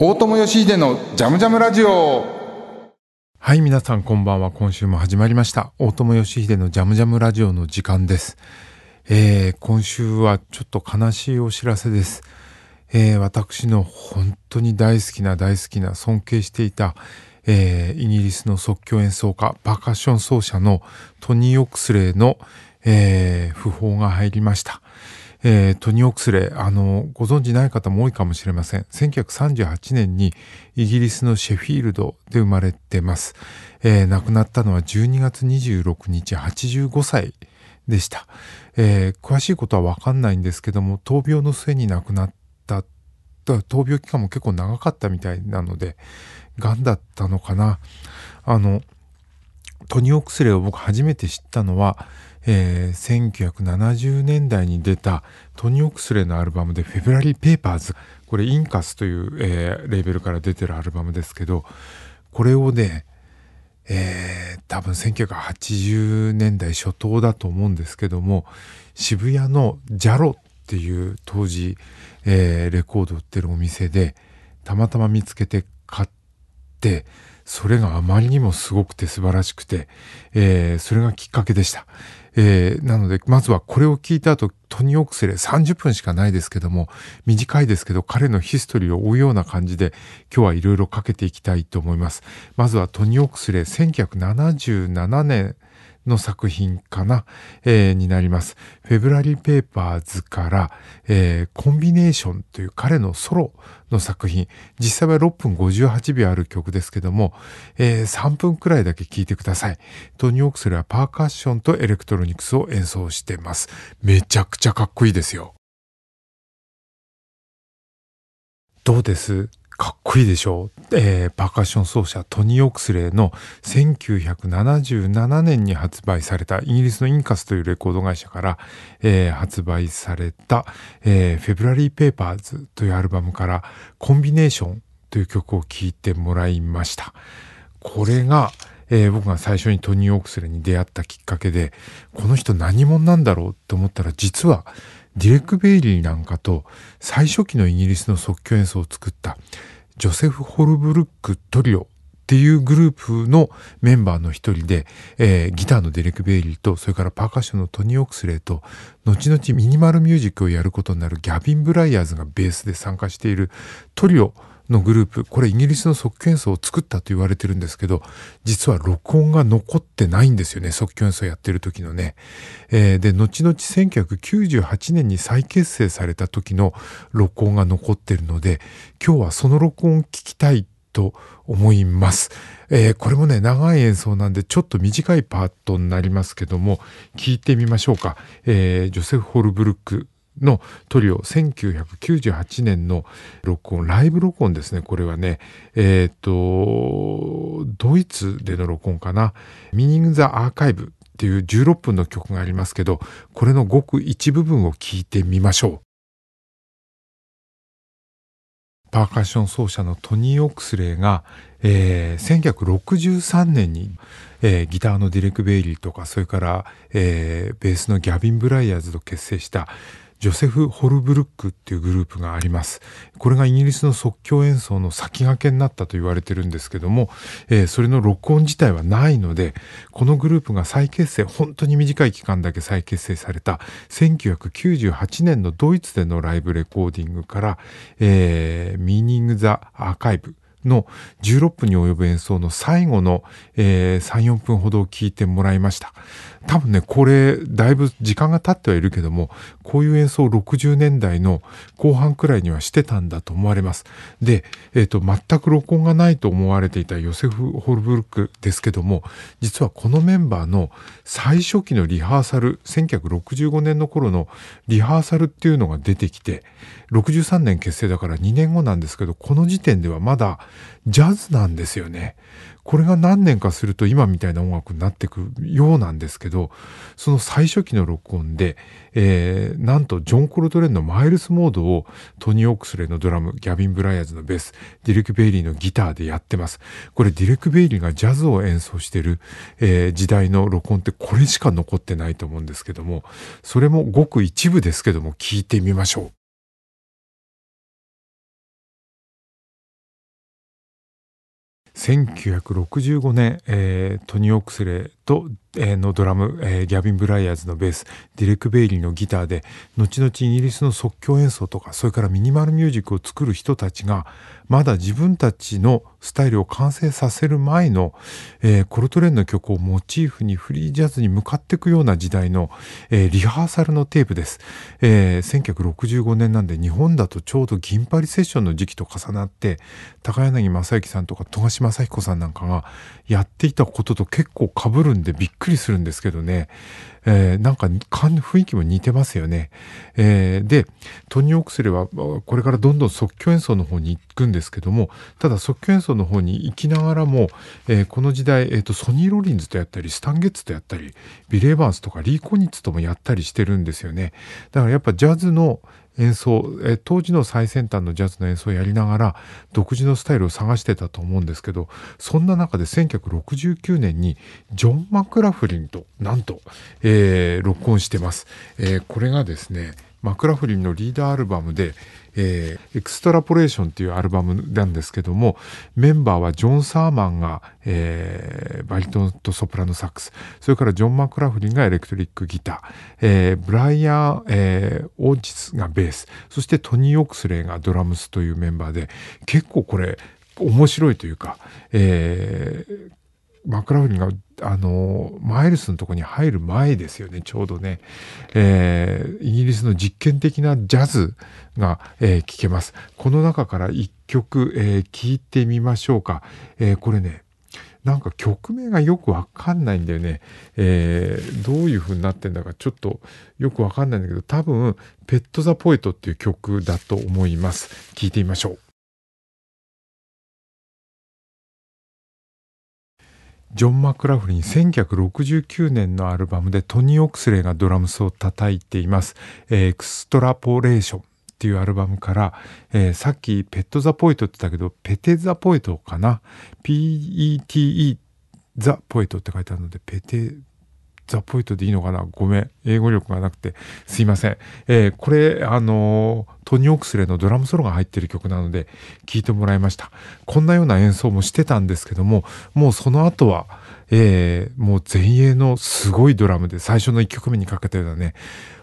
大友義秀のジャムジャムラジオはい、皆さんこんばんは。今週も始まりました。大友義秀のジャムジャムラジオの時間です。えー、今週はちょっと悲しいお知らせです。えー、私の本当に大好きな大好きな尊敬していた、えー、イギリスの即興演奏家、パーカッション奏者のトニー・オクスレイの、えー、訃報が入りました。えー、トニ・オクスレ、あの、ご存知ない方も多いかもしれません。1938年にイギリスのシェフィールドで生まれてます。えー、亡くなったのは12月26日、85歳でした。えー、詳しいことはわかんないんですけども、闘病の末に亡くなった、闘病期間も結構長かったみたいなので、癌だったのかな。あの、トニ・オクスレを僕初めて知ったのは、えー、1970年代に出たトニー・オクスレのアルバムで「フェブラリー・ペーパーズ」これインカスという、えー、レーベルから出てるアルバムですけどこれをね、えー、多分1980年代初頭だと思うんですけども渋谷のジャロっていう当時、えー、レコード売ってるお店でたまたま見つけて買ってそれがあまりにもすごくて素晴らしくて、えー、それがきっかけでした。えー、なので、まずはこれを聞いた後、トニ・オクスレ30分しかないですけども、短いですけど、彼のヒストリーを追うような感じで、今日はいろいろかけていきたいと思います。まずはトニ・オクスレ、1977年、の作品かな、えー、になります。フェブラリーペーパーズから、えー、コンビネーションという彼のソロの作品、実際は6分58秒ある曲ですけども、えー、3分くらいだけ聴いてください。トニー・オークスレイはパーカッションとエレクトロニクスを演奏してます。めちゃくちゃかっこいいですよ。どうです？かっこいいでしょ？う、えー、パーカッション奏者トニー・オクスレイの1977年に発売されたイギリスのインカスというレコード会社から、えー、発売された、えー、 February Papers というアルバムからコンビネーションという曲を聴いてもらいました。これが、えー、僕が最初にトニー・オークスレイに出会ったきっかけで、この人何者なんだろうと思ったら実はディレック・ベイリーなんかと最初期のイギリスの即興演奏を作ったジョセフ・ホルブルック・トリオっていうグループのメンバーの一人で、えー、ギターのディレック・ベイリーとそれからパーカッションのトニー・オークスレイと後々ミニマルミュージックをやることになるギャビン・ブライヤーズがベースで参加しているトリオのグループこれイギリスの即興演奏を作ったと言われてるんですけど実は録音が残ってないんですよね即興演奏やってる時のね。えー、で後々1998年に再結成された時の録音が残ってるので今日はその録音を聞きたいと思います。えー、これもね長い演奏なんでちょっと短いパートになりますけども聞いてみましょうか。えー、ジョセフ・ホルブルックのトリオ1998年の録音ライブ録音ですねこれはねえっ、ー、とドイツでの録音かな「ミニング・ザ・アーカイブ」っていう16分の曲がありますけどこれのごく一部分を聞いてみましょう。パーカッション奏者のトニー・オクスレイが、えー、1963年に、えー、ギターのディレク・ベイリーとかそれから、えー、ベースのギャビン・ブライヤーズと結成したジョセフ・ホルブルックっていうグループがあります。これがイギリスの即興演奏の先駆けになったと言われてるんですけども、えー、それの録音自体はないので、このグループが再結成、本当に短い期間だけ再結成された1998年のドイツでのライブレコーディングから、えー、ミーニング・ザ・アーカイブ、の16分に及ぶ演奏の最後の、えー、3、4分ほどを聞いてもらいました。多分ね、これ、だいぶ時間が経ってはいるけども、こういう演奏を60年代の後半くらいにはしてたんだと思われます。で、えっ、ー、と、全く録音がないと思われていたヨセフ・ホルブルクですけども、実はこのメンバーの最初期のリハーサル、1965年の頃のリハーサルっていうのが出てきて、63年結成だから2年後なんですけど、この時点ではまだジャズなんですよね。これが何年かすると今みたいな音楽になっていくようなんですけど、その最初期の録音で、えー、なんとジョン・コルトレンのマイルスモードをトニー・オックスレイのドラム、ギャビン・ブライアーズのベース、ディレク・ベイリーのギターでやってます。これディレク・ベイリーがジャズを演奏してる、えー、時代の録音ってこれしか残ってないと思うんですけども、それもごく一部ですけども聞いてみましょう。1965年、えー、トニ・オクスレと、のドラム、えー、ギャビン・ブライアーズのベースディレク・ベイリーのギターで後々イギリスの即興演奏とかそれからミニマルミュージックを作る人たちがまだ自分たちのスタイルを完成させる前の、えー、コルトレーンの曲をモチーフにフリージャズに向かっていくような時代の、えー、リハーサルのテープです、えー、1965年なんで日本だとちょうど銀パリセッションの時期と重なって高柳正幸さんとか富樫正彦さんなんかがやっていたことと結構被るんでびっくりするんですけどね、えー、なんか雰囲気も似てますよね。えー、で、トニー・オクスレはこれからどんどん即興演奏の方に行くんですけども、ただ即興演奏の方に行きながらも、えー、この時代、えーと、ソニー・ロリンズとやったり、スタンゲッツとやったり、ビレーバンスとかリー・コニッツともやったりしてるんですよね。だからやっぱジャズの演奏、え当時の最先端のジャズの演奏をやりながら独自のスタイルを探してたと思うんですけどそんな中で1969年にジョン・マクラフリンとなんと、えー、録音してます、えー、これがですねマクラフリンのリーダーアルバムでえー、エクストラポレーションっていうアルバムなんですけども、メンバーはジョン・サーマンが、えー、バリトンとソプラノサックス、それからジョン・マクラフリンがエレクトリックギター、えー、ブライアン、えー、オージスがベース、そしてトニー・オクスレイがドラムスというメンバーで、結構これ、面白いというか、えー、マクラフリンがあのマイルスのとこに入る前ですよね。ちょうどね、えー、イギリスの実験的なジャズが、えー、聴けます。この中から一曲、えー、聴いてみましょうか、えー、これねなんか曲名がよくわかんないんだよね、えー、どういう風になってんだかちょっとよくわかんないんだけど多分「ペット・ザ・ポエト」っていう曲だと思います。聴いてみましょう。ジョン・マクラフリン1969年のアルバムでトニー・オクスレイがドラムスを叩いています。エクストラポレーションっていうアルバムから、えー、さっきペット・ザ・ポエトって言ったけど、ペテ・ザ・ポエトかな ?P-E-T-E ザ・ポエトって書いてあるので、ペテ・ザ・ポイントでいいのかな？ごめん。英語力がなくてすいません。えー、これ、あのー、トニー・オクスレのドラムソロが入ってる曲なので聴いてもらいました。こんなような演奏もしてたんですけども、もうその後は、えー、もう前衛のすごいドラムで最初の1曲目にかけたようなね、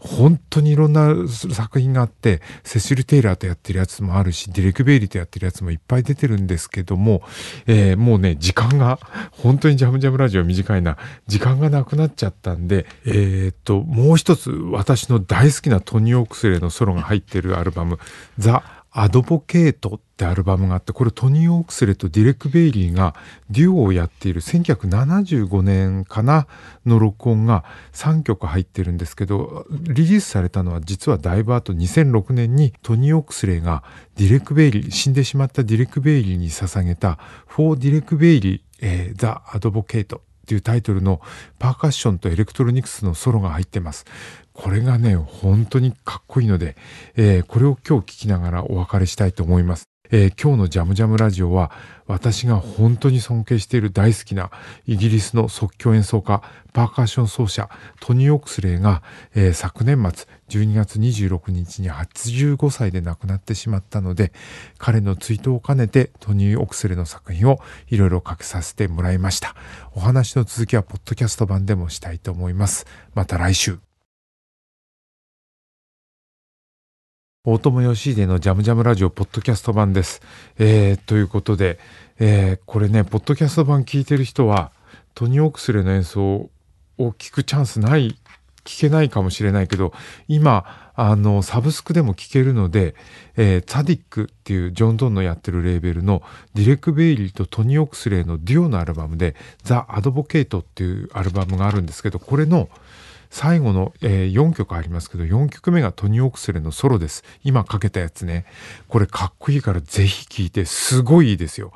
本当にいろんな作品があって、セシル・テイラーとやってるやつもあるし、ディレク・ベイリーとやってるやつもいっぱい出てるんですけども、えー、もうね、時間が、本当にジャムジャムラジオ短いな、時間がなくなっちゃったんで、えー、っと、もう一つ私の大好きなトニー・オクスレイのソロが入ってるアルバム、 The Advocate ってアルバムがあって、これトニー・オークスレとディレック・ベイリーがデュオをやっている1975年かなの録音が3曲入ってるんですけど、リリースされたのは実はだいぶ後2006年にトニー・オークスレがディレック・ベイリー、死んでしまったディレック・ベイリーに捧げた For ディレック・ベイリー、えー、 The Advocate っていうタイトルのパーカッションとエレクトロニクスのソロが入ってます。これがね、本当にかっこいいので、えー、これを今日聴きながらお別れしたいと思います。えー、今日のジャムジャムラジオは私が本当に尊敬している大好きなイギリスの即興演奏家、パーカッション奏者、トニー・オクスレイが、えー、昨年末12月26日に85歳で亡くなってしまったので、彼の追悼を兼ねてトニー・オクスレイの作品をいろいろかけさせてもらいました。お話の続きはポッドキャスト版でもしたいと思います。また来週。大友義秀のジャムジャムラジオポッドキャスト版です。えー、ということで、えー、これね、ポッドキャスト版聞いてる人は、トニー・オークスレの演奏を聞くチャンスない、聞けないかもしれないけど、今、あの、サブスクでも聞けるので、えー、ザディックっていうジョン・ドンのやってるレーベルのディレク・ベイリーとトニー・オークスレのデュオのアルバムで、ザ・アドボケイトっていうアルバムがあるんですけど、これの、最後の、えー、4曲ありますけど、4曲目がトニー・オクスレのソロです。今かけたやつね。これかっこいいからぜひ聴いて、すごいいいですよ。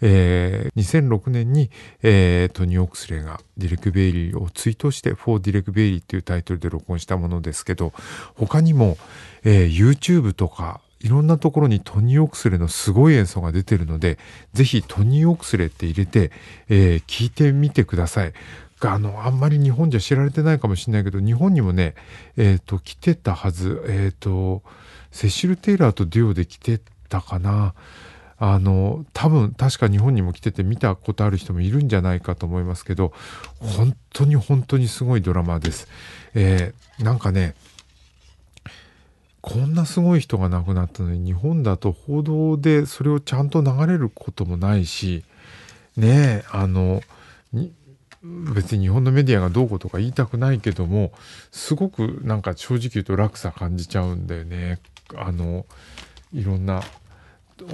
えー、2006年に、えー、トニー・オクスレがディレク・ベイリーを追悼して、フォー・ディレク・ベイリーっていうタイトルで録音したものですけど、他にも、えー、YouTube とか、いろんなところにトニー・オクスレのすごい演奏が出てるので、ぜひトニー・オクスレって入れて、えー、いてみてください。あの、あんまり日本じゃ知られてないかもしれないけど、日本にもね、え、ー、と、来てたはず。え、ー、と、セシル・テイラーとデュオで来てたかな。あの多分確か日本にも来てて見たことある人もいるんじゃないかと思いますけど本当に本当にすごいドラマです。えー、なんかねこんなすごい人が亡くなったのに日本だと報道でそれをちゃんと流れることもないしねえあの別に日本のメディアがどうこうとか言いたくないけどもすごくなんか正直言うと落差感じちゃうんだよね。あのいろんな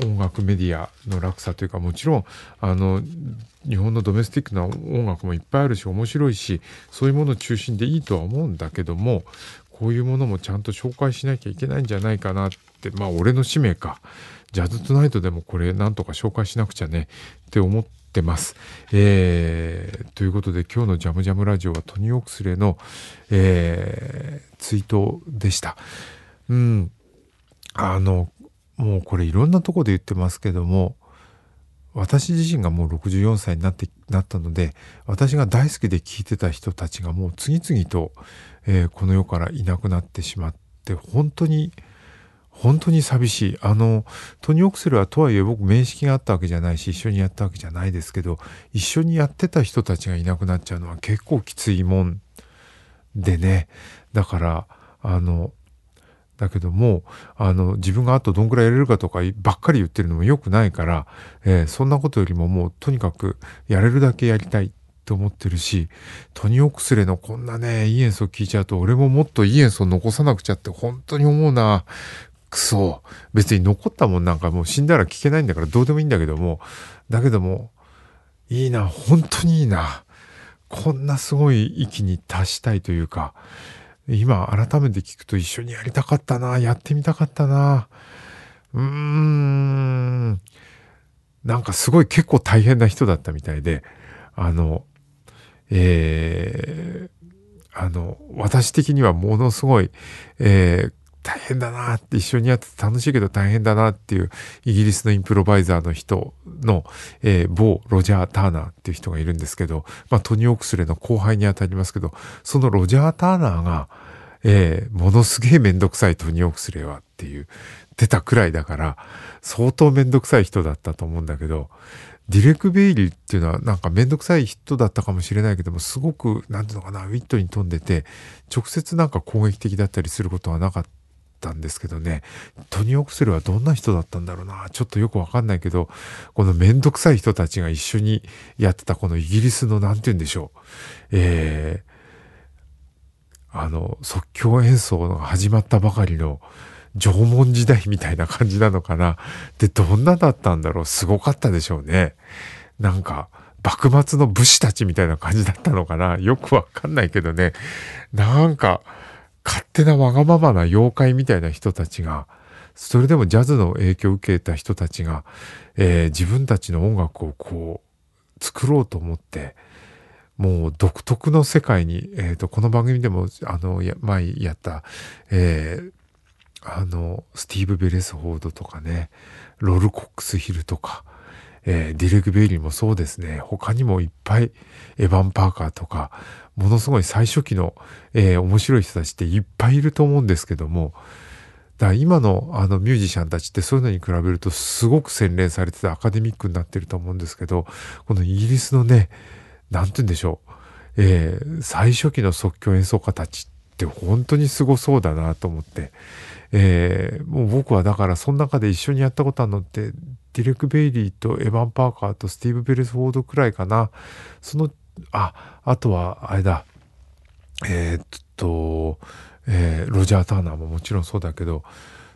音楽メディアの落差というかもちろんあの日本のドメスティックな音楽もいっぱいあるし面白いしそういうものを中心でいいとは思うんだけどもこういうものもちゃんと紹介しなきゃいけないんじゃないかなってまあ俺の使命か。ジャズトナイトでもこれなんとか紹介しなくちゃねって思ってます。えー、ということで今日のジャムジャムラジオはトニー・オクスレの、えー、ツイートでした。うん。あの、もうこれいろんなとこで言ってますけども、私自身がもう64歳になってなったので私が大好きで聴いてた人たちがもう次々と、えー、この世からいなくなってしまって本当に本当に寂しい。あのトニー・オクセルはとはいえ僕面識があったわけじゃないし一緒にやったわけじゃないですけど一緒にやってた人たちがいなくなっちゃうのは結構きついもん。でねだからあのだけどもあの自分があとどんくらいやれるかとかばっかり言ってるのも良くないから、えー、そんなことよりももうとにかくやれるだけやりたい。と思ってるしトニオクスレのこんなねいい演奏聞いちゃうと俺ももっといい演奏残さなくちゃって本当に思うな。くそ別に残ったもんなんかもう死んだら聞けないんだからどうでもいいんだけども。だけどもいいな。本当にいいな。こんなすごい域に達したいというか。今改めて聞くと一緒にやりたかったな、やってみたかったな。うーん。なんかすごい結構大変な人だったみたいで、あの、えー、あの、私的にはものすごい、えー、大変だなって一緒にやってて楽しいけど大変だなっていうイギリスのインプロバイザーの人の、えー、某ロジャー・ターナーっていう人がいるんですけど、まあ、トニー・オクスレの後輩にあたりますけど、そのロジャー・ターナーが、えー、ものすげえめんどくさいトニー・オクスレはっていう、出たくらいだから、相当めんどくさい人だったと思うんだけど、ディレク・ベイリーっていうのはなんかめんどくさい人だったかもしれないけども、すごく、なんていうのかな、ウィットに富んでて、直接なんか攻撃的だったりすることはなかった。ったんですけどね、トニ・オクセルはどんな人だったんだろうな、ちょっとよくわかんないけど、このめんどくさい人たちが一緒にやってたこのイギリスの何て言うんでしょう、えー、あの、即興演奏が始まったばかりの縄文時代みたいな感じなのかな。で、どんなだったんだろうすごかったでしょうね。なんか、幕末の武士たちみたいな感じだったのかなよくわかんないけどね。なんか、勝手なわがままな妖怪みたいな人たちが、それでもジャズの影響を受けた人たちが、えー、自分たちの音楽をこう、作ろうと思って、もう独特の世界に、えーと、この番組でもあの前やった、えー、あのスティーブ・ベレスフォードとかねロル・コックス・ヒルとか、えー、ディレク・ベイリーもそうですね。他にもいっぱいエヴァン・パーカーとかものすごい最初期の、えー、面白い人たちっていっぱいいると思うんですけども、だから今のあのミュージシャンたちってそういうのに比べるとすごく洗練されててアカデミックになってると思うんですけど、このイギリスのね、なんて言うんでしょう、えー、最初期の即興演奏家たちって本当にすごそうだなと思って、えー、もう僕はだからその中で一緒にやったことあるのってディレク・ベイリーとエヴァン・パーカーとスティーブ・ベルスフォードくらいかな。そのあ、あとは、あれだ、えー、っと、えー、ロジャー・ターナーももちろんそうだけど、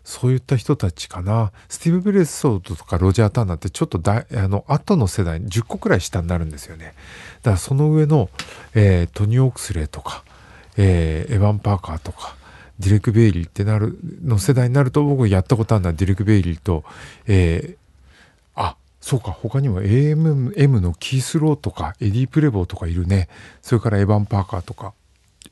そういった人たちかな。スティーブ・ベレスフォードとかロジャー・ターナーってちょっとだあの後の世代10個くらい下になるんですよね。だからその上の、えー、トニー・オークスレーとか、えー、エヴァン・パーカーとか、ディレク・ベイリーってなる、の世代になると僕やったことあるのはディレク・ベイリーと、えー、そうか、他にも AMM のキース・ロウとかエディ・プレボーとかいるね。それからエヴァン・パーカーとか。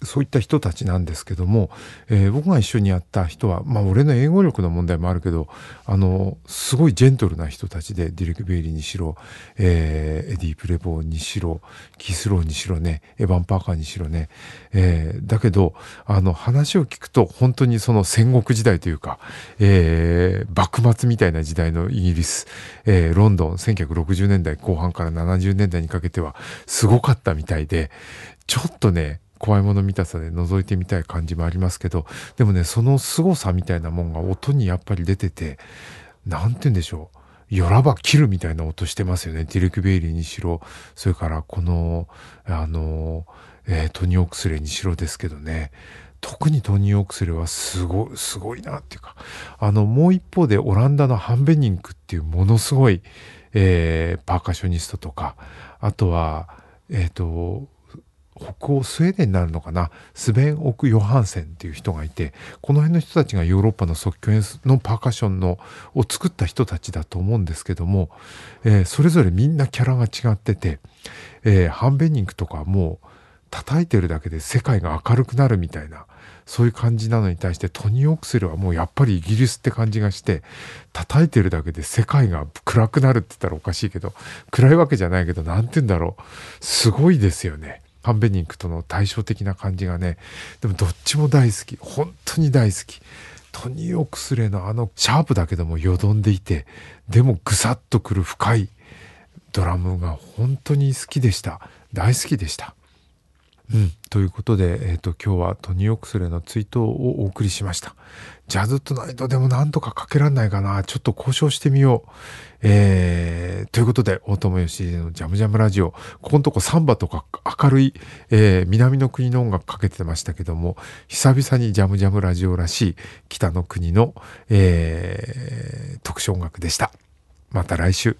そういった人たちなんですけども、えー、僕が一緒にやった人は、まあ、俺の英語力の問題もあるけどあのすごいジェントルな人たちでディレク・ベイリーにしろ、えー、エディ・プレボーにしろキスローにしろねエヴァン・パーカーにしろね、えー、だけどあの話を聞くと本当にその戦国時代というか、え、幕末みたいな時代のイギリス、え、ロンドン1960年代後半から70年代にかけてはすごかったみたいでちょっとね怖いもの見たさで覗いてみたい感じもありますけどでもねその凄さみたいなもんが音にやっぱり出てて何て言うんでしょう。よらば切るみたいな音してますよね。ディレク・ベイリーにしろ。それからこのあの、えー、トニー・オクスレにしろですけどね。特にトニー・オクスレはすごいすごいなっていうか。あのもう一方でオランダのハンベニンクっていうものすごい、えー、パーカッショニストとかあとはえっ、ー、と北欧スウェーデンになるのかな？スベン・オク・ヨハンセンっていう人がいてこの辺の人たちがヨーロッパの即興演奏のパーカッションのを作った人たちだと思うんですけども、えー、それぞれみんなキャラが違ってて、えー、ハンベニングとかもう叩いてるだけで世界が明るくなるみたいなそういう感じなのに対してトニー・オクスルはもうやっぱりイギリスって感じがして叩いてるだけで世界が暗くなるって言ったらおかしいけど暗いわけじゃないけど何て言うんだろうすごいですよね。ハンベニンクとの対照的な感じがねでもどっちも大好き。本当に大好き。トニー・オクスレのあのシャープだけどもよどんでいてでもぐさっとくる深いドラムが本当に好きでした。大好きでした。うん、ということで、えーと、今日はトニー・オクスレの追悼をお送りしました。ジャズトナイトでもなんとかかけらんないかなちょっと交渉してみよう。えー、ということで、大友義のジャムジャムラジオ、ここのとこサンバとか明るい、えー、南の国の音楽かけてましたけども、久々にジャムジャムラジオらしい北の国の、えー、特殊音楽でした。また来週。